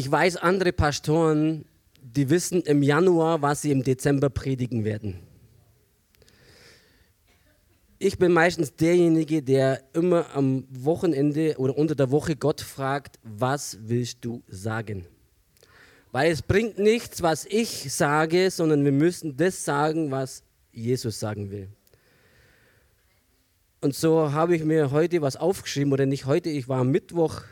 Ich weiß, andere Pastoren, die wissen im Januar, was sie im Dezember predigen werden. Ich bin meistens derjenige, der immer am Wochenende oder unter der Woche Gott fragt, was willst du sagen? Weil es bringt nichts, was ich sage, sondern wir müssen das sagen, was Jesus sagen will. Und so habe ich mir heute was aufgeschrieben, oder nicht heute, ich war am Mittwoch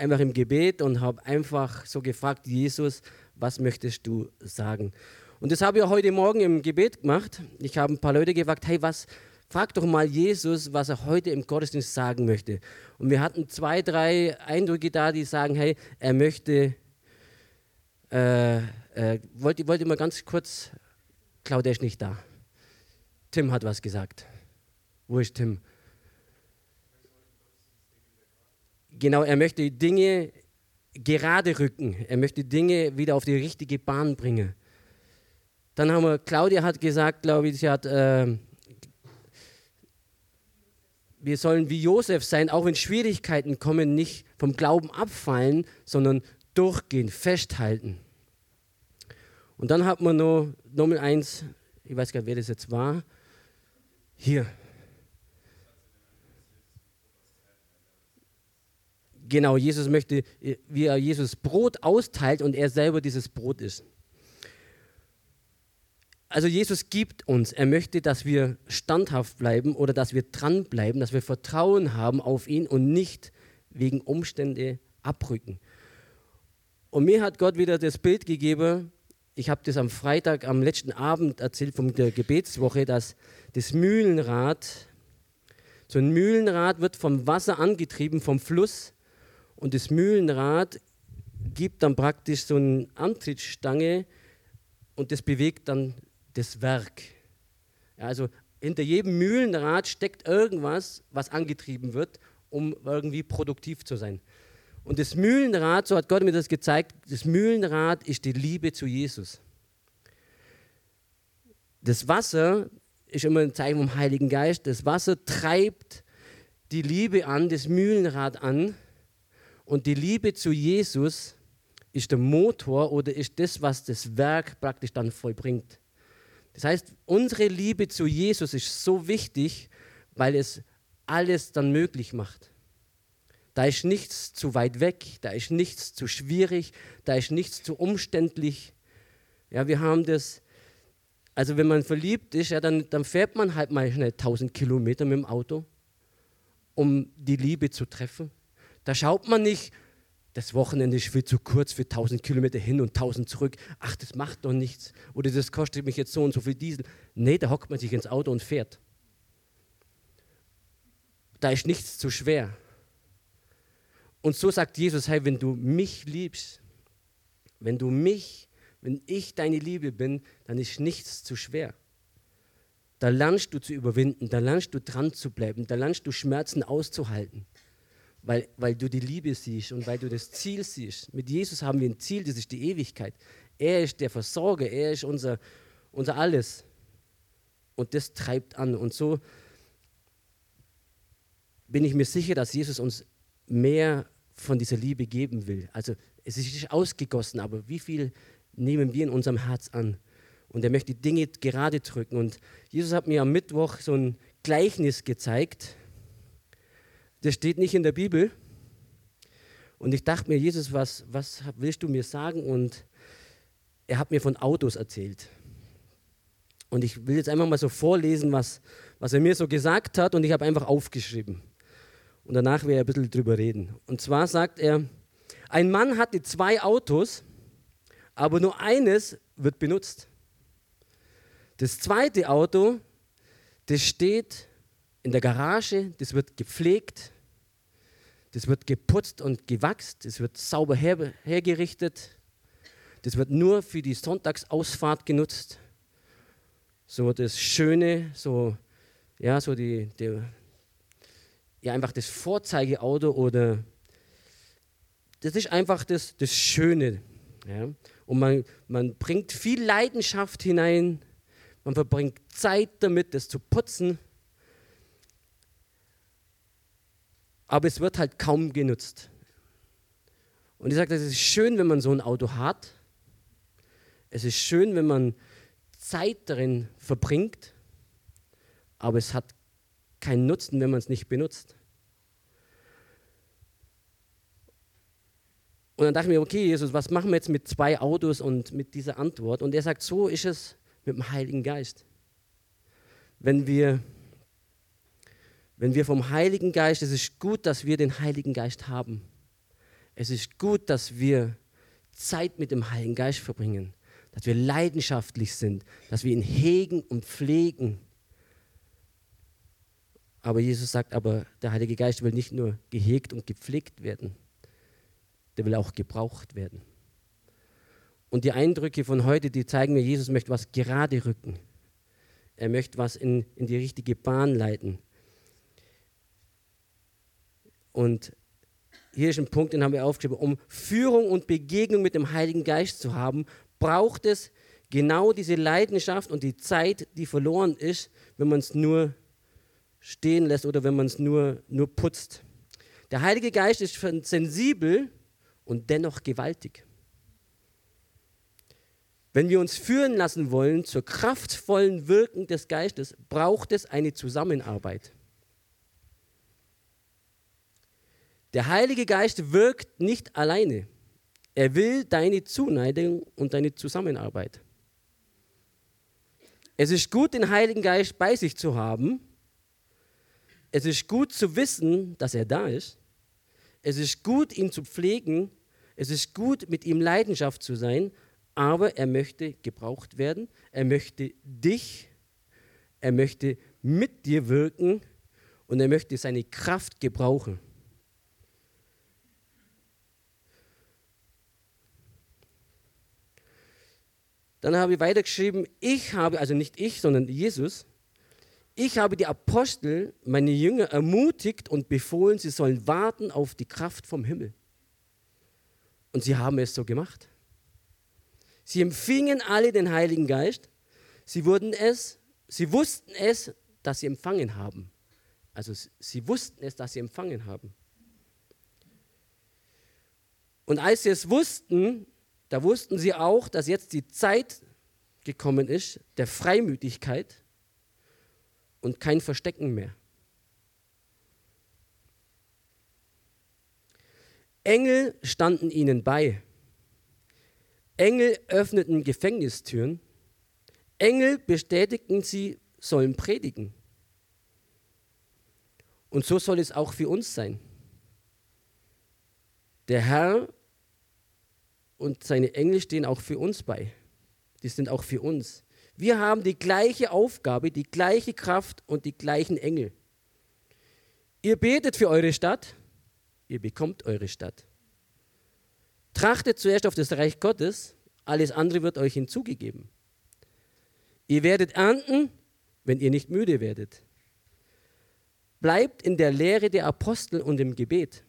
einfach im Gebet und habe einfach so gefragt, Jesus, was möchtest du sagen? Und das habe ich auch heute Morgen im Gebet gemacht. Ich habe ein paar Leute gefragt, hey, was, frag doch mal Jesus, was er heute im Gottesdienst sagen möchte. Und wir hatten zwei, drei Eindrücke da, die sagen, hey, er möchte, äh, äh, wollte, wollte mal ganz kurz, Claudia ist nicht da. Tim hat was gesagt. Wo ist Tim? Genau, er möchte Dinge gerade rücken. Er möchte Dinge wieder auf die richtige Bahn bringen. Dann haben wir, Claudia hat gesagt, glaube ich, sie hat, äh, wir sollen wie Josef sein, auch wenn Schwierigkeiten kommen, nicht vom Glauben abfallen, sondern durchgehen, festhalten. Und dann hat man noch Nummer eins, ich weiß gar nicht, wer das jetzt war, hier. Genau, Jesus möchte, wie er Jesus Brot austeilt und er selber dieses Brot ist. Also Jesus gibt uns, er möchte, dass wir standhaft bleiben oder dass wir dranbleiben, dass wir Vertrauen haben auf ihn und nicht wegen Umstände abrücken. Und mir hat Gott wieder das Bild gegeben, ich habe das am Freitag, am letzten Abend erzählt von der Gebetswoche, dass das Mühlenrad, so ein Mühlenrad wird vom Wasser angetrieben, vom Fluss und das Mühlenrad gibt dann praktisch so eine Antrittsstange und das bewegt dann das Werk. Ja, also hinter jedem Mühlenrad steckt irgendwas, was angetrieben wird, um irgendwie produktiv zu sein. Und das Mühlenrad, so hat Gott mir das gezeigt, das Mühlenrad ist die Liebe zu Jesus. Das Wasser ist immer ein Zeichen vom Heiligen Geist. Das Wasser treibt die Liebe an, das Mühlenrad an und die Liebe zu Jesus ist der Motor oder ist das, was das Werk praktisch dann vollbringt. Das heißt, unsere Liebe zu Jesus ist so wichtig, weil es alles dann möglich macht. Da ist nichts zu weit weg, da ist nichts zu schwierig, da ist nichts zu umständlich. Ja, wir haben das, also wenn man verliebt ist, ja, dann, dann fährt man halt mal schnell 1000 Kilometer mit dem Auto, um die Liebe zu treffen. Da schaut man nicht, das Wochenende ist viel zu kurz für 1000 Kilometer hin und 1000 zurück. Ach, das macht doch nichts. Oder das kostet mich jetzt so und so viel Diesel. Nee, da hockt man sich ins Auto und fährt. Da ist nichts zu schwer. Und so sagt Jesus, hey, wenn du mich liebst, wenn du mich, wenn ich deine Liebe bin, dann ist nichts zu schwer. Da lernst du zu überwinden, da lernst du dran zu bleiben, da lernst du Schmerzen auszuhalten weil, weil du die Liebe siehst und weil du das Ziel siehst. Mit Jesus haben wir ein Ziel, das ist die Ewigkeit. Er ist der Versorger, er ist unser, unser Alles. Und das treibt an. Und so bin ich mir sicher, dass Jesus uns mehr von dieser Liebe geben will. Also es ist nicht ausgegossen, aber wie viel nehmen wir in unserem Herz an? Und er möchte Dinge gerade drücken. Und Jesus hat mir am Mittwoch so ein Gleichnis gezeigt das steht nicht in der Bibel. Und ich dachte mir, Jesus, was, was willst du mir sagen? Und er hat mir von Autos erzählt. Und ich will jetzt einfach mal so vorlesen, was, was er mir so gesagt hat. Und ich habe einfach aufgeschrieben. Und danach werde ich ein bisschen drüber reden. Und zwar sagt er, ein Mann hatte zwei Autos, aber nur eines wird benutzt. Das zweite Auto, das steht in der Garage, das wird gepflegt, das wird geputzt und gewachst, das wird sauber her hergerichtet, das wird nur für die Sonntagsausfahrt genutzt. So das Schöne, so, ja, so die, die ja, einfach das Vorzeigeauto oder das ist einfach das, das Schöne. Ja. Und man, man bringt viel Leidenschaft hinein, man verbringt Zeit damit, das zu putzen aber es wird halt kaum genutzt. Und ich sage, es ist schön, wenn man so ein Auto hat. Es ist schön, wenn man Zeit darin verbringt, aber es hat keinen Nutzen, wenn man es nicht benutzt. Und dann dachte ich mir, okay, Jesus, was machen wir jetzt mit zwei Autos und mit dieser Antwort? Und er sagt, so ist es mit dem Heiligen Geist. Wenn wir, wenn wir vom Heiligen Geist, es ist gut, dass wir den Heiligen Geist haben. Es ist gut, dass wir Zeit mit dem Heiligen Geist verbringen, dass wir leidenschaftlich sind, dass wir ihn hegen und pflegen. Aber Jesus sagt aber, der Heilige Geist will nicht nur gehegt und gepflegt werden, der will auch gebraucht werden. Und die Eindrücke von heute, die zeigen mir, Jesus möchte was gerade rücken. Er möchte was in, in die richtige Bahn leiten. Und hier ist ein Punkt, den haben wir aufgeschrieben. Um Führung und Begegnung mit dem Heiligen Geist zu haben, braucht es genau diese Leidenschaft und die Zeit, die verloren ist, wenn man es nur stehen lässt oder wenn man es nur, nur putzt. Der Heilige Geist ist sensibel und dennoch gewaltig. Wenn wir uns führen lassen wollen zur kraftvollen Wirken des Geistes, braucht es eine Zusammenarbeit. Der Heilige Geist wirkt nicht alleine. Er will deine Zuneigung und deine Zusammenarbeit. Es ist gut, den Heiligen Geist bei sich zu haben. Es ist gut zu wissen, dass er da ist. Es ist gut, ihn zu pflegen es ist gut, mit ihm Leidenschaft zu sein, aber er möchte gebraucht werden. Er möchte dich, er möchte mit dir wirken und er möchte seine Kraft gebrauchen. Dann habe ich weitergeschrieben, ich habe, also nicht ich, sondern Jesus, ich habe die Apostel, meine Jünger, ermutigt und befohlen, sie sollen warten auf die Kraft vom Himmel. Und sie haben es so gemacht. Sie empfingen alle den Heiligen Geist. Sie wurden es, sie wussten es, dass sie empfangen haben. Also sie wussten es, dass sie empfangen haben. Und als sie es wussten, da wussten sie auch, dass jetzt die Zeit gekommen ist der Freimütigkeit und kein Verstecken mehr. Engel standen ihnen bei. Engel öffneten Gefängnistüren. Engel bestätigten, sie sollen predigen. Und so soll es auch für uns sein. Der Herr und seine Engel stehen auch für uns bei. Die sind auch für uns. Wir haben die gleiche Aufgabe, die gleiche Kraft und die gleichen Engel. Ihr betet für eure Stadt, ihr bekommt eure Stadt. Trachtet zuerst auf das Reich Gottes, alles andere wird euch hinzugegeben. Ihr werdet ernten, wenn ihr nicht müde werdet. Bleibt in der Lehre der Apostel und im Gebet.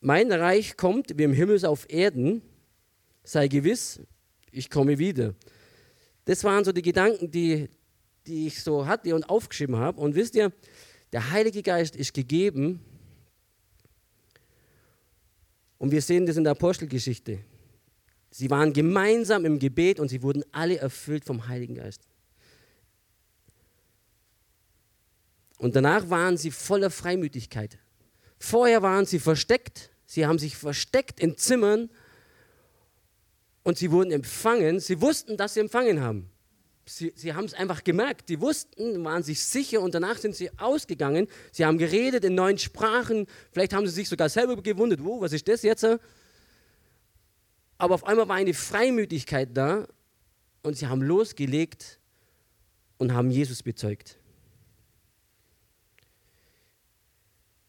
Mein Reich kommt wie im Himmel auf Erden. Sei gewiss, ich komme wieder. Das waren so die Gedanken, die, die ich so hatte und aufgeschrieben habe. Und wisst ihr, der Heilige Geist ist gegeben. Und wir sehen das in der Apostelgeschichte. Sie waren gemeinsam im Gebet und sie wurden alle erfüllt vom Heiligen Geist. Und danach waren sie voller Freimütigkeit. Vorher waren sie versteckt. Sie haben sich versteckt in Zimmern und sie wurden empfangen. Sie wussten, dass sie empfangen haben sie, sie haben es einfach gemerkt. Die wussten, waren sich sicher und danach sind sie ausgegangen. Sie haben geredet in neuen Sprachen. Vielleicht haben sie sich sogar selber gewundert, wo, was ist das jetzt? Aber auf einmal war eine Freimütigkeit da und sie haben losgelegt und haben Jesus bezeugt.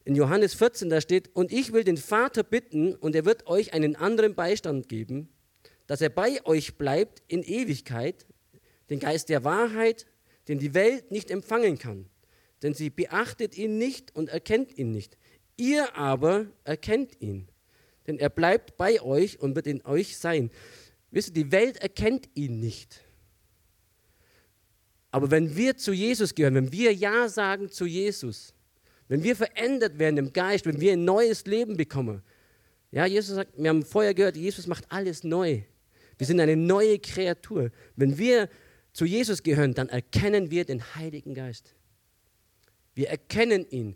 In Johannes 14, da steht, und ich will den Vater bitten, und er wird euch einen anderen Beistand geben, dass er bei euch bleibt in Ewigkeit, den Geist der Wahrheit, den die Welt nicht empfangen kann, denn sie beachtet ihn nicht und erkennt ihn nicht. Ihr aber erkennt ihn, denn er bleibt bei euch und wird in euch sein. Wisst ihr, die Welt erkennt ihn nicht. Aber wenn wir zu Jesus gehören, wenn wir Ja sagen zu Jesus, wenn wir verändert werden im Geist, wenn wir ein neues Leben bekommen. Ja, Jesus sagt, wir haben vorher gehört, Jesus macht alles neu. Wir sind eine neue Kreatur. Wenn wir zu Jesus gehören, dann erkennen wir den Heiligen Geist. Wir erkennen ihn.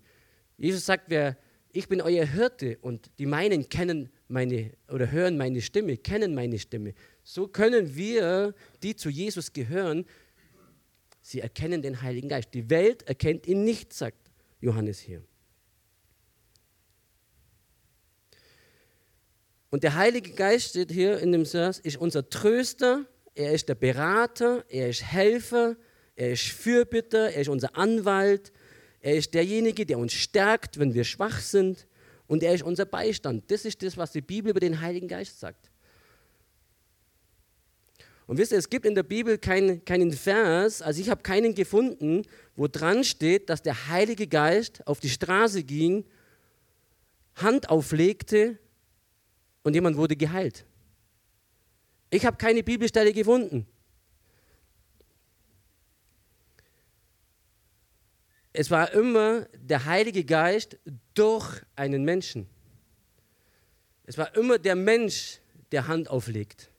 Jesus sagt, wer, ich bin euer Hirte und die meinen kennen meine oder hören meine Stimme, kennen meine Stimme. So können wir, die zu Jesus gehören, sie erkennen den Heiligen Geist. Die Welt erkennt ihn nicht, sagt Johannes hier. Und der Heilige Geist steht hier in dem Vers, ist unser Tröster, er ist der Berater, er ist Helfer, er ist Fürbitter, er ist unser Anwalt, er ist derjenige, der uns stärkt, wenn wir schwach sind und er ist unser Beistand. Das ist das, was die Bibel über den Heiligen Geist sagt. Und wisst ihr, es gibt in der Bibel kein, keinen Vers, also ich habe keinen gefunden, wo dran steht, dass der Heilige Geist auf die Straße ging, Hand auflegte und jemand wurde geheilt. Ich habe keine Bibelstelle gefunden. Es war immer der Heilige Geist durch einen Menschen. Es war immer der Mensch, der Hand auflegt.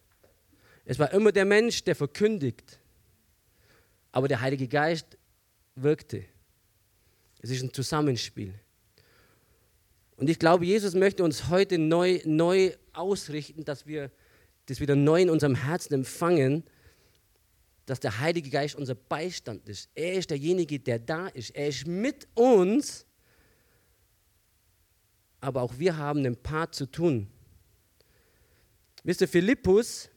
Es war immer der Mensch, der verkündigt. Aber der Heilige Geist wirkte. Es ist ein Zusammenspiel. Und ich glaube, Jesus möchte uns heute neu, neu ausrichten, dass wir das wieder neu in unserem Herzen empfangen, dass der Heilige Geist unser Beistand ist. Er ist derjenige, der da ist. Er ist mit uns, aber auch wir haben einen Part zu tun. Wisst ihr, Philippus,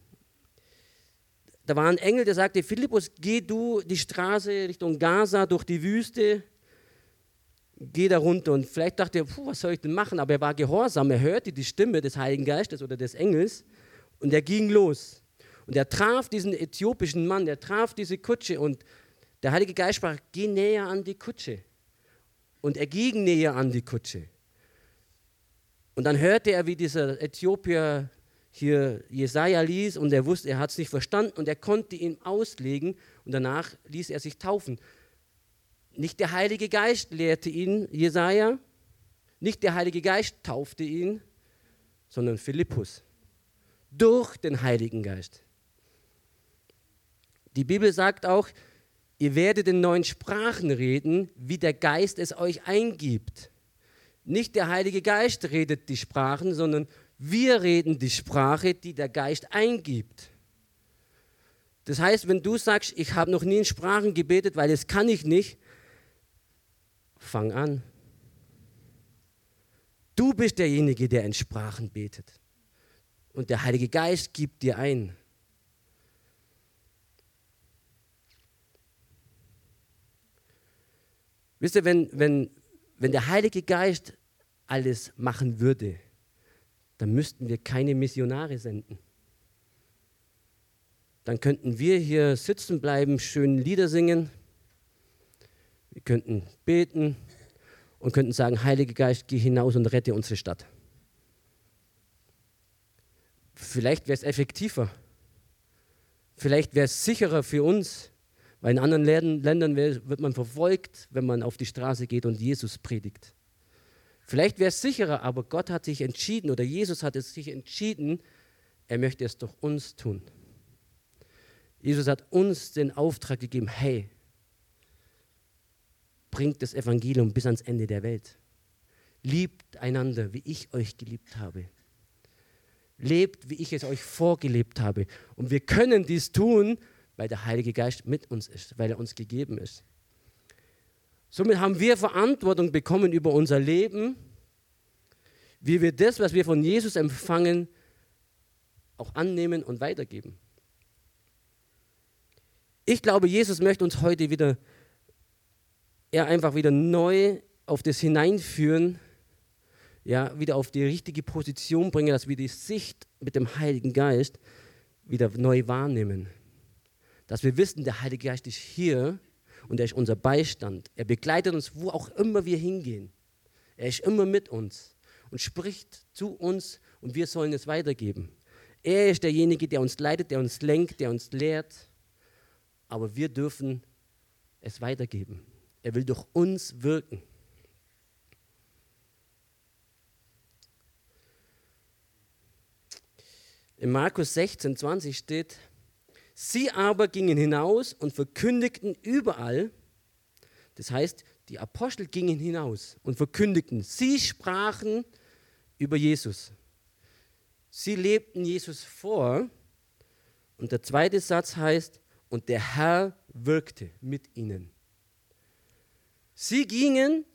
da war ein Engel, der sagte, Philippus, geh du die Straße Richtung Gaza durch die Wüste, geh da runter. Und vielleicht dachte er, puh, was soll ich denn machen? Aber er war gehorsam, er hörte die Stimme des Heiligen Geistes oder des Engels und er ging los. Und er traf diesen äthiopischen Mann, er traf diese Kutsche und der Heilige Geist sprach, geh näher an die Kutsche. Und er ging näher an die Kutsche. Und dann hörte er, wie dieser Äthiopier hier Jesaja ließ und er wusste, er hat es nicht verstanden und er konnte ihm auslegen und danach ließ er sich taufen. Nicht der Heilige Geist lehrte ihn, Jesaja, nicht der Heilige Geist taufte ihn, sondern Philippus durch den Heiligen Geist. Die Bibel sagt auch, ihr werdet in neuen Sprachen reden, wie der Geist es euch eingibt. Nicht der Heilige Geist redet die Sprachen, sondern wir reden die Sprache, die der Geist eingibt. Das heißt, wenn du sagst, ich habe noch nie in Sprachen gebetet, weil das kann ich nicht, fang an. Du bist derjenige, der in Sprachen betet. Und der Heilige Geist gibt dir ein. Wisst ihr, wenn, wenn, wenn der Heilige Geist alles machen würde, dann müssten wir keine Missionare senden. Dann könnten wir hier sitzen bleiben, schön Lieder singen, wir könnten beten und könnten sagen, Heiliger Geist, geh hinaus und rette unsere Stadt. Vielleicht wäre es effektiver. Vielleicht wäre es sicherer für uns, weil in anderen Ländern wird man verfolgt, wenn man auf die Straße geht und Jesus predigt. Vielleicht wäre es sicherer, aber Gott hat sich entschieden oder Jesus hat es sich entschieden, er möchte es durch uns tun. Jesus hat uns den Auftrag gegeben, hey, bringt das Evangelium bis ans Ende der Welt. Liebt einander, wie ich euch geliebt habe. Lebt, wie ich es euch vorgelebt habe. Und wir können dies tun, weil der Heilige Geist mit uns ist, weil er uns gegeben ist. Somit haben wir Verantwortung bekommen über unser Leben, wie wir das, was wir von Jesus empfangen, auch annehmen und weitergeben. Ich glaube, Jesus möchte uns heute wieder, er einfach wieder neu auf das hineinführen, ja, wieder auf die richtige Position bringen, dass wir die Sicht mit dem Heiligen Geist wieder neu wahrnehmen. Dass wir wissen, der Heilige Geist ist hier und er ist unser Beistand. Er begleitet uns, wo auch immer wir hingehen. Er ist immer mit uns und spricht zu uns und wir sollen es weitergeben. Er ist derjenige, der uns leitet, der uns lenkt, der uns lehrt. Aber wir dürfen es weitergeben. Er will durch uns wirken. In Markus 16, 20 steht, sie aber gingen hinaus und verkündigten überall, das heißt, die Apostel gingen hinaus und verkündigten, sie sprachen über Jesus. Sie lebten Jesus vor. Und der zweite Satz heißt, und der Herr wirkte mit ihnen. Sie gingen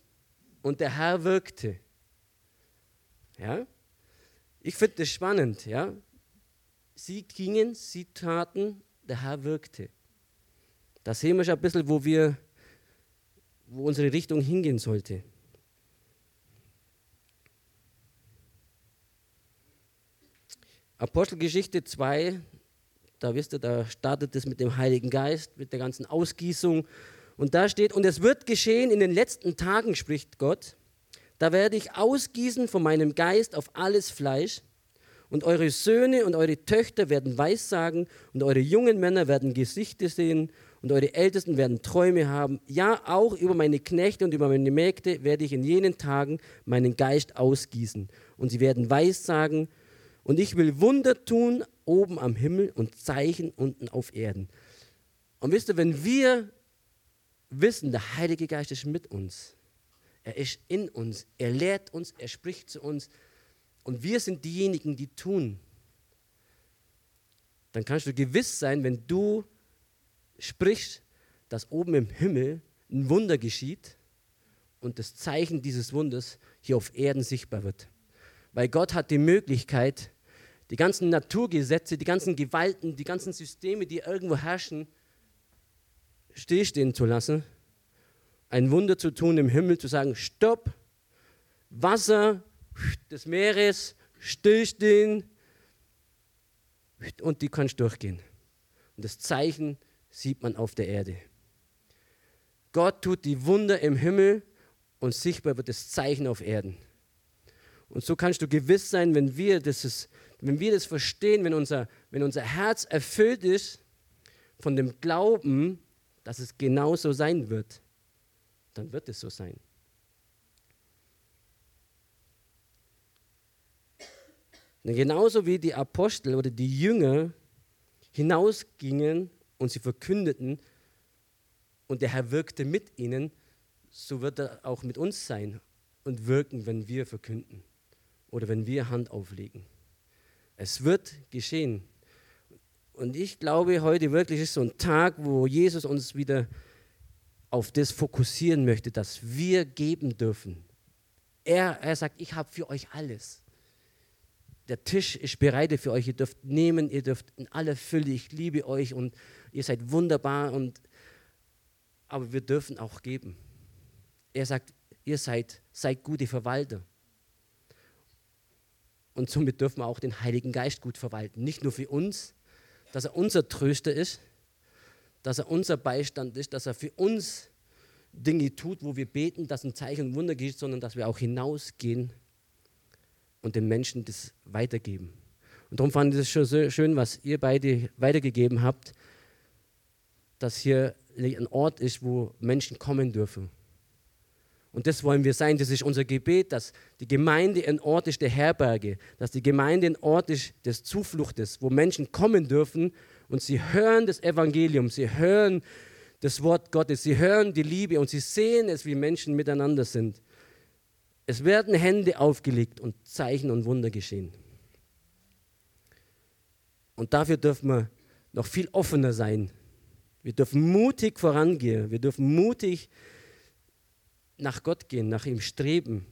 und der Herr wirkte. Ja? Ich finde das spannend. Ja? Sie gingen, sie taten, der Herr wirkte. Da sehen wir schon ein bisschen, wo wir, wo unsere Richtung hingehen sollte. Apostelgeschichte 2, da wisst ihr, da startet es mit dem Heiligen Geist, mit der ganzen Ausgießung. Und da steht, und es wird geschehen in den letzten Tagen, spricht Gott, da werde ich ausgießen von meinem Geist auf alles Fleisch. Und eure Söhne und eure Töchter werden Weissagen und eure jungen Männer werden Gesichter sehen und eure Ältesten werden Träume haben. Ja, auch über meine Knechte und über meine Mägde werde ich in jenen Tagen meinen Geist ausgießen. Und sie werden Weissagen und ich will Wunder tun oben am Himmel und Zeichen unten auf Erden. Und wisst ihr, wenn wir wissen, der Heilige Geist ist mit uns, er ist in uns, er lehrt uns, er spricht zu uns und wir sind diejenigen, die tun, dann kannst du gewiss sein, wenn du sprichst, dass oben im Himmel ein Wunder geschieht und das Zeichen dieses Wunders hier auf Erden sichtbar wird. Weil Gott hat die Möglichkeit, die ganzen Naturgesetze, die ganzen Gewalten, die ganzen Systeme, die irgendwo herrschen, stillstehen zu lassen, ein Wunder zu tun im Himmel, zu sagen, stopp, Wasser des Meeres, stillstehen und die kannst durchgehen. Und das Zeichen sieht man auf der Erde. Gott tut die Wunder im Himmel und sichtbar wird das Zeichen auf Erden. Und so kannst du gewiss sein, wenn wir das, ist, wenn wir das verstehen, wenn unser, wenn unser Herz erfüllt ist von dem Glauben, dass es genau so sein wird, dann wird es so sein. Genauso wie die Apostel oder die Jünger hinausgingen und sie verkündeten und der Herr wirkte mit ihnen, so wird er auch mit uns sein und wirken, wenn wir verkünden oder wenn wir Hand auflegen. Es wird geschehen. Und ich glaube, heute wirklich ist so ein Tag, wo Jesus uns wieder auf das fokussieren möchte, dass wir geben dürfen. Er, er sagt, ich habe für euch alles. Der Tisch ist bereit für euch. Ihr dürft nehmen, ihr dürft in aller Fülle. Ich liebe euch und ihr seid wunderbar. Und, aber wir dürfen auch geben. Er sagt, ihr seid, seid gute Verwalter. Und somit dürfen wir auch den Heiligen Geist gut verwalten. Nicht nur für uns, dass er unser Tröster ist, dass er unser Beistand ist, dass er für uns Dinge tut, wo wir beten, dass ein Zeichen und Wunder geschieht, sondern dass wir auch hinausgehen und den Menschen das weitergeben. Und darum fand ich es schon so schön, was ihr beide weitergegeben habt, dass hier ein Ort ist, wo Menschen kommen dürfen und das wollen wir sein. Das ist unser Gebet, dass die Gemeinde ein Ort ist der Herberge, dass die Gemeinde ein Ort ist des Zufluchtes, wo Menschen kommen dürfen und sie hören das Evangelium, sie hören das Wort Gottes, sie hören die Liebe und sie sehen es, wie Menschen miteinander sind. Es werden Hände aufgelegt und Zeichen und Wunder geschehen. Und dafür dürfen wir noch viel offener sein. Wir dürfen mutig vorangehen. Wir dürfen mutig nach Gott gehen, nach ihm streben.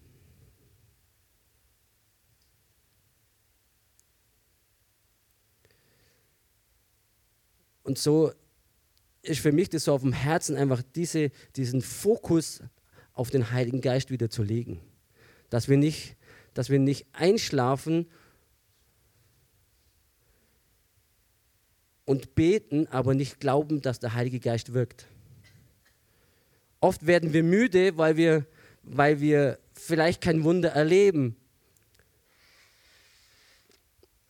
Und so ist für mich das so auf dem Herzen einfach diese, diesen Fokus auf den Heiligen Geist wieder zu legen. Dass wir nicht, dass wir nicht einschlafen und beten, aber nicht glauben, dass der Heilige Geist wirkt. Oft werden wir müde, weil wir, weil wir vielleicht kein Wunder erleben.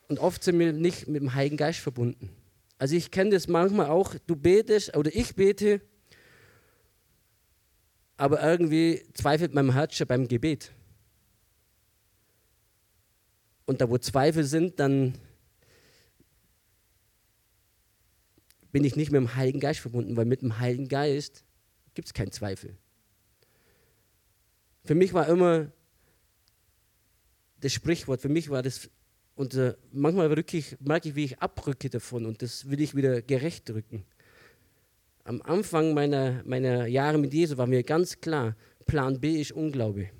Und oft sind wir nicht mit dem Heiligen Geist verbunden. Also ich kenne das manchmal auch, du betest oder ich bete, aber irgendwie zweifelt mein Herz schon beim Gebet und da wo Zweifel sind, dann bin ich nicht mit dem Heiligen Geist verbunden, weil mit dem Heiligen Geist gibt es keinen Zweifel. Für mich war immer das Sprichwort, für mich war das, und äh, manchmal ich, merke ich, wie ich abrücke davon und das will ich wieder gerecht drücken. Am Anfang meiner, meiner Jahre mit Jesus war mir ganz klar, Plan B ist Unglaube.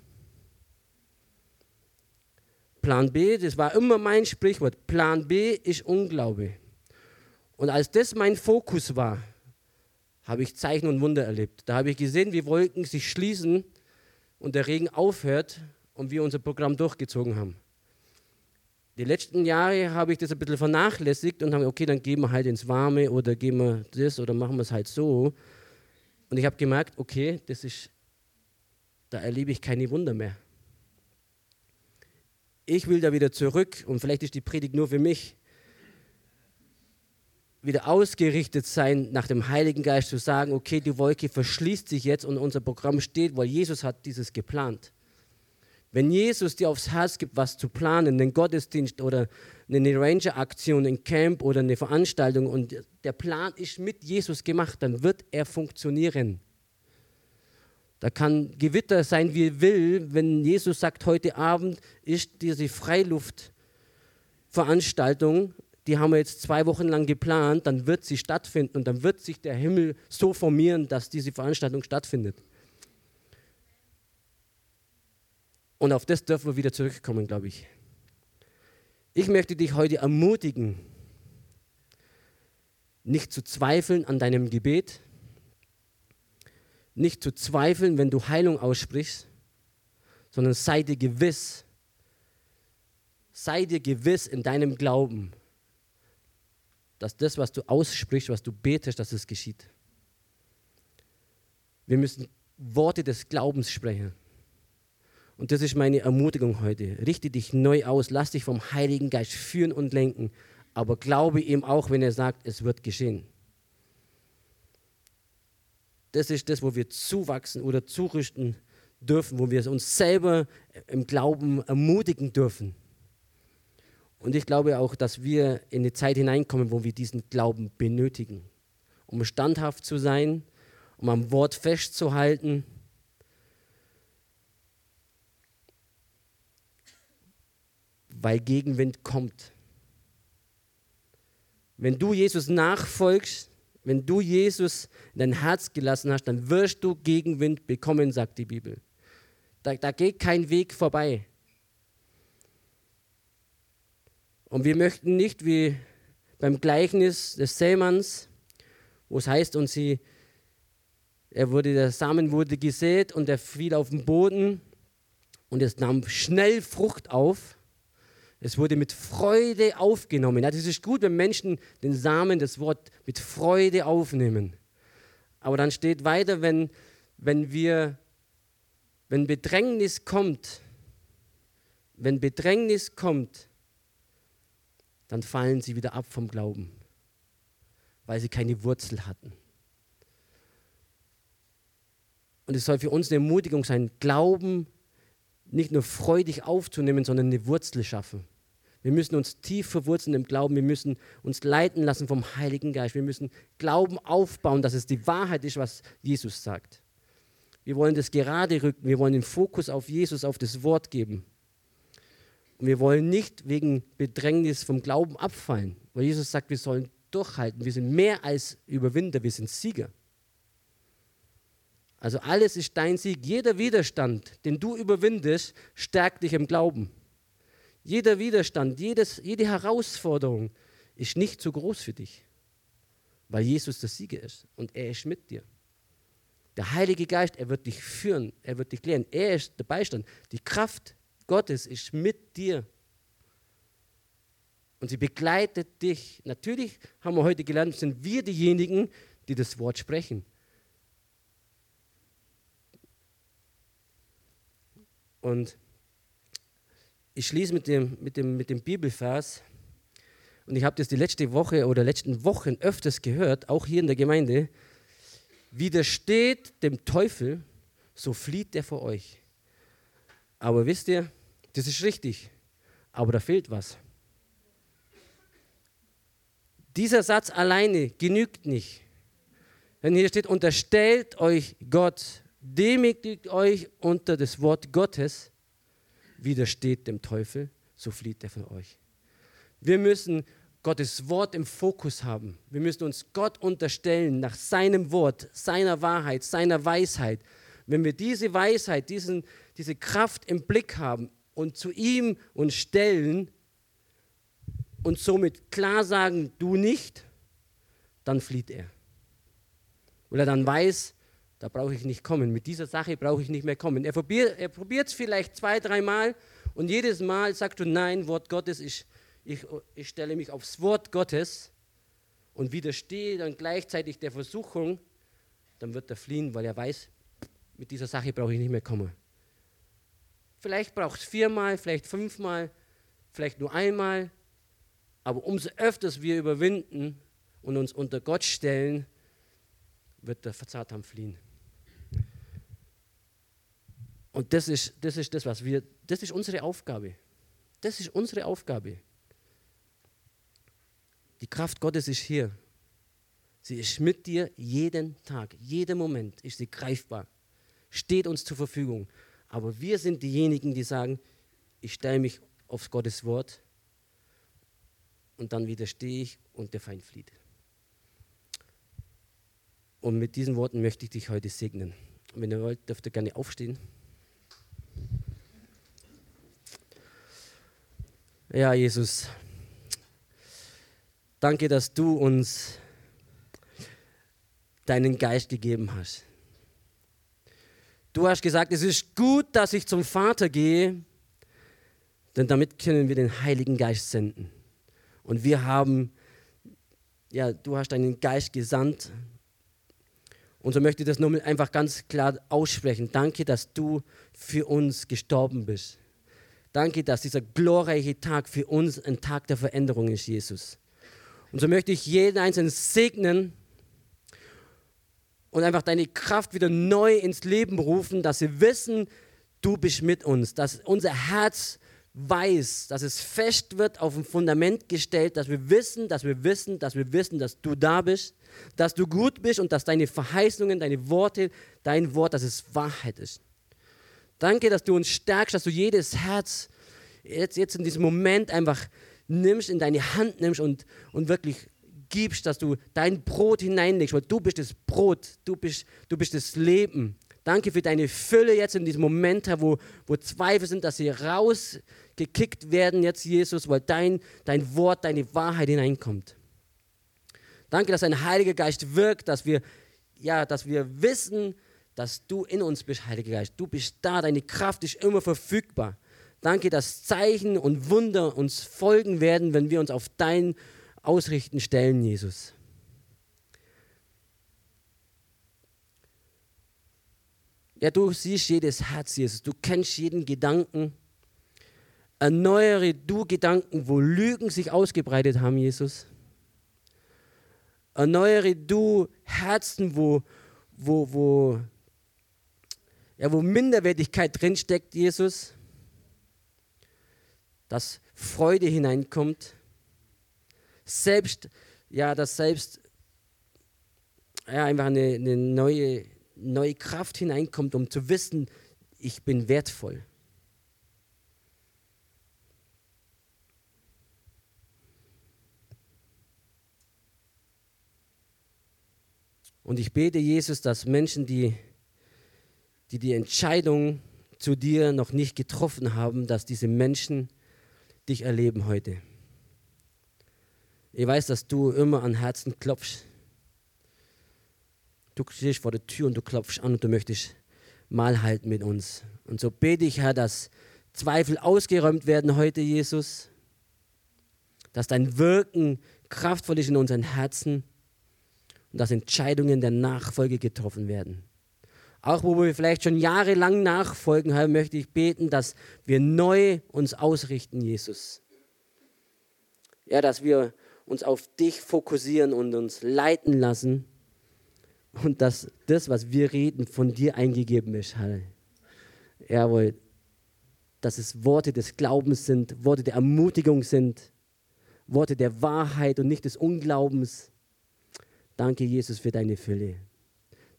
Plan B, das war immer mein Sprichwort, Plan B ist Unglaube. Und als das mein Fokus war, habe ich Zeichen und Wunder erlebt. Da habe ich gesehen, wie Wolken sich schließen und der Regen aufhört und wir unser Programm durchgezogen haben. Die letzten Jahre habe ich das ein bisschen vernachlässigt und habe okay, dann gehen wir halt ins Warme oder gehen wir das oder machen wir es halt so. Und ich habe gemerkt, okay, das ist, da erlebe ich keine Wunder mehr. Ich will da wieder zurück und vielleicht ist die Predigt nur für mich wieder ausgerichtet sein, nach dem Heiligen Geist zu sagen, okay, die Wolke verschließt sich jetzt und unser Programm steht, weil Jesus hat dieses geplant. Wenn Jesus dir aufs Herz gibt, was zu planen, einen Gottesdienst oder eine Ranger-Aktion, ein Camp oder eine Veranstaltung und der Plan ist mit Jesus gemacht, dann wird er funktionieren. Da kann Gewitter sein, wie will, wenn Jesus sagt, heute Abend ist diese Freiluftveranstaltung die haben wir jetzt zwei Wochen lang geplant, dann wird sie stattfinden und dann wird sich der Himmel so formieren, dass diese Veranstaltung stattfindet. Und auf das dürfen wir wieder zurückkommen, glaube ich. Ich möchte dich heute ermutigen, nicht zu zweifeln an deinem Gebet, nicht zu zweifeln, wenn du Heilung aussprichst, sondern sei dir gewiss, sei dir gewiss in deinem Glauben, dass das, was du aussprichst, was du betest, dass es geschieht. Wir müssen Worte des Glaubens sprechen. Und das ist meine Ermutigung heute. Richte dich neu aus, lass dich vom Heiligen Geist führen und lenken, aber glaube ihm auch, wenn er sagt, es wird geschehen. Das ist das, wo wir zuwachsen oder zurüsten dürfen, wo wir uns selber im Glauben ermutigen dürfen. Und ich glaube auch, dass wir in eine Zeit hineinkommen, wo wir diesen Glauben benötigen, um standhaft zu sein, um am Wort festzuhalten. Weil Gegenwind kommt. Wenn du Jesus nachfolgst, wenn du Jesus in dein Herz gelassen hast, dann wirst du Gegenwind bekommen, sagt die Bibel. Da, da geht kein Weg vorbei. Und wir möchten nicht wie beim Gleichnis des Sämanns, wo es heißt, und sie, er wurde, der Samen wurde gesät und er fiel auf den Boden und es nahm schnell Frucht auf. Es wurde mit Freude aufgenommen. Ja, das ist gut, wenn Menschen den Samen, das Wort mit Freude aufnehmen. Aber dann steht weiter, wenn, wenn wir, wenn Bedrängnis kommt, wenn Bedrängnis kommt, dann fallen sie wieder ab vom Glauben, weil sie keine Wurzel hatten. Und es soll für uns eine Ermutigung sein, Glauben nicht nur freudig aufzunehmen, sondern eine Wurzel schaffen. Wir müssen uns tief verwurzeln im Glauben. Wir müssen uns leiten lassen vom Heiligen Geist. Wir müssen Glauben aufbauen, dass es die Wahrheit ist, was Jesus sagt. Wir wollen das gerade rücken. Wir wollen den Fokus auf Jesus, auf das Wort geben. Und wir wollen nicht wegen Bedrängnis vom Glauben abfallen, weil Jesus sagt, wir sollen durchhalten. Wir sind mehr als Überwinder, wir sind Sieger. Also alles ist dein Sieg. Jeder Widerstand, den du überwindest, stärkt dich im Glauben. Jeder Widerstand, jedes, jede Herausforderung ist nicht zu groß für dich, weil Jesus der Sieger ist und er ist mit dir. Der Heilige Geist, er wird dich führen, er wird dich lehren. Er ist der Beistand. Die Kraft Gottes ist mit dir. Und sie begleitet dich. Natürlich haben wir heute gelernt, sind wir diejenigen, die das Wort sprechen. Und ich schließe mit dem, mit dem, mit dem Bibelvers. Und ich habe das die letzte Woche oder letzten Wochen öfters gehört, auch hier in der Gemeinde. Widersteht dem Teufel, so flieht er vor euch. Aber wisst ihr, das ist richtig, aber da fehlt was. Dieser Satz alleine genügt nicht. Denn hier steht, unterstellt euch Gott, demütigt euch unter das Wort Gottes, widersteht dem Teufel, so flieht er von euch. Wir müssen Gottes Wort im Fokus haben. Wir müssen uns Gott unterstellen nach seinem Wort, seiner Wahrheit, seiner Weisheit. Wenn wir diese Weisheit, diesen, diese Kraft im Blick haben und zu ihm uns stellen und somit klar sagen, du nicht, dann flieht er. Weil er dann weiß, da brauche ich nicht kommen. Mit dieser Sache brauche ich nicht mehr kommen. Er probiert es vielleicht zwei, dreimal und jedes Mal sagst du, nein, Wort Gottes, ich, ich, ich stelle mich aufs Wort Gottes und widerstehe dann gleichzeitig der Versuchung, dann wird er fliehen, weil er weiß, mit dieser Sache brauche ich nicht mehr kommen. Vielleicht braucht es viermal, vielleicht fünfmal, vielleicht nur einmal, aber umso öfters wir überwinden und uns unter Gott stellen, wird der Verzahtam fliehen. Und das ist, das ist das, was wir, das ist unsere Aufgabe. Das ist unsere Aufgabe. Die Kraft Gottes ist hier. Sie ist mit dir jeden Tag, jeden Moment ist sie greifbar, steht uns zur Verfügung. Aber wir sind diejenigen, die sagen, ich stelle mich aufs Gottes Wort und dann widerstehe ich und der Feind flieht. Und mit diesen Worten möchte ich dich heute segnen. Wenn ihr wollt, dürft ihr gerne aufstehen. Ja, Jesus, danke, dass du uns deinen Geist gegeben hast. Du hast gesagt, es ist gut, dass ich zum Vater gehe, denn damit können wir den Heiligen Geist senden. Und wir haben, ja, du hast deinen Geist gesandt. Und so möchte ich das nur einfach ganz klar aussprechen. Danke, dass du für uns gestorben bist. Danke, dass dieser glorreiche Tag für uns ein Tag der Veränderung ist, Jesus. Und so möchte ich jeden Einzelnen segnen und einfach deine Kraft wieder neu ins Leben rufen, dass wir wissen, du bist mit uns, dass unser Herz weiß, dass es fest wird, auf ein Fundament gestellt, dass wir wissen, dass wir wissen, dass wir wissen, dass du da bist, dass du gut bist und dass deine Verheißungen, deine Worte, dein Wort, dass es Wahrheit ist. Danke, dass du uns stärkst, dass du jedes Herz jetzt, jetzt in diesem Moment einfach nimmst, in deine Hand nimmst und, und wirklich gibst, dass du dein Brot hineinlegst, weil du bist das Brot, du bist, du bist das Leben. Danke für deine Fülle jetzt in diesem Moment, wo, wo Zweifel sind, dass sie rausgekickt werden jetzt, Jesus, weil dein, dein Wort, deine Wahrheit hineinkommt. Danke, dass dein Heiliger Geist wirkt, dass wir, ja, dass wir wissen, dass du in uns bist, Heiliger Geist. Du bist da, deine Kraft ist immer verfügbar. Danke, dass Zeichen und Wunder uns folgen werden, wenn wir uns auf dein Ausrichten stellen, Jesus. Ja, du siehst jedes Herz, Jesus. Du kennst jeden Gedanken. Erneuere du Gedanken, wo Lügen sich ausgebreitet haben, Jesus. Erneuere du Herzen, wo, wo, wo ja, wo Minderwertigkeit drinsteckt, Jesus, dass Freude hineinkommt, selbst, ja, dass selbst ja, einfach eine, eine neue, neue Kraft hineinkommt, um zu wissen, ich bin wertvoll. Und ich bete, Jesus, dass Menschen, die die die Entscheidung zu dir noch nicht getroffen haben, dass diese Menschen dich erleben heute. Ich weiß, dass du immer an Herzen klopfst. Du stehst vor der Tür und du klopfst an und du möchtest mal halten mit uns. Und so bete ich, Herr, dass Zweifel ausgeräumt werden heute, Jesus. Dass dein Wirken kraftvoll ist in unseren Herzen und dass Entscheidungen der Nachfolge getroffen werden. Auch wo wir vielleicht schon jahrelang nachfolgen haben, möchte ich beten, dass wir neu uns ausrichten, Jesus. Ja, dass wir uns auf dich fokussieren und uns leiten lassen und dass das, was wir reden, von dir eingegeben ist, Herr. Jawohl, dass es Worte des Glaubens sind, Worte der Ermutigung sind, Worte der Wahrheit und nicht des Unglaubens. Danke, Jesus, für deine Fülle.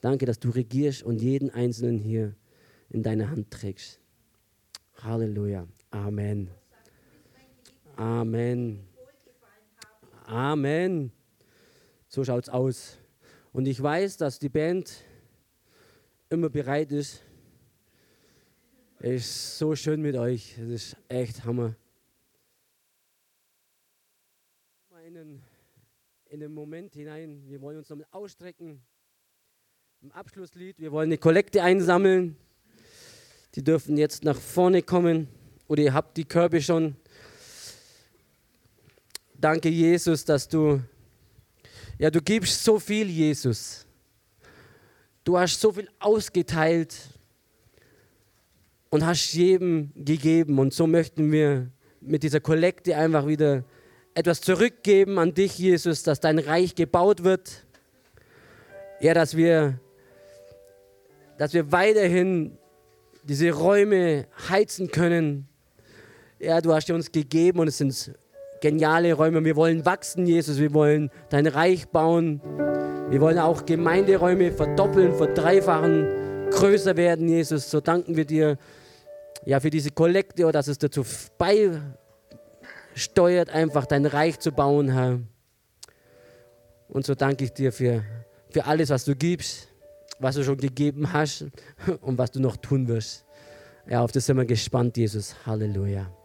Danke, dass du regierst und jeden Einzelnen hier in deiner Hand trägst. Halleluja. Amen. Amen. Amen. So schaut's aus. Und ich weiß, dass die Band immer bereit ist. Ist so schön mit euch. Es ist echt Hammer. In den, Moment hinein. Wir wollen uns nochmal ausstrecken. Im Abschlusslied. Wir wollen eine Kollekte einsammeln. Die dürfen jetzt nach vorne kommen. Oder ihr habt die Körbe schon. Danke, Jesus, dass du, ja, du gibst so viel, Jesus. Du hast so viel ausgeteilt und hast jedem gegeben. Und so möchten wir mit dieser Kollekte einfach wieder etwas zurückgeben an dich, Jesus, dass dein Reich gebaut wird. Ja, dass wir, dass wir weiterhin diese Räume heizen können. Ja, du hast uns gegeben und es sind geniale Räume. Wir wollen wachsen, Jesus. Wir wollen dein Reich bauen. Wir wollen auch Gemeinderäume verdoppeln, verdreifachen, größer werden, Jesus. So danken wir dir ja, für diese Kollekte, dass es dazu beisteuert, einfach dein Reich zu bauen, Herr. Und so danke ich dir für, für alles, was du gibst, was du schon gegeben hast und was du noch tun wirst. Ja, auf das sind wir gespannt, Jesus. Halleluja.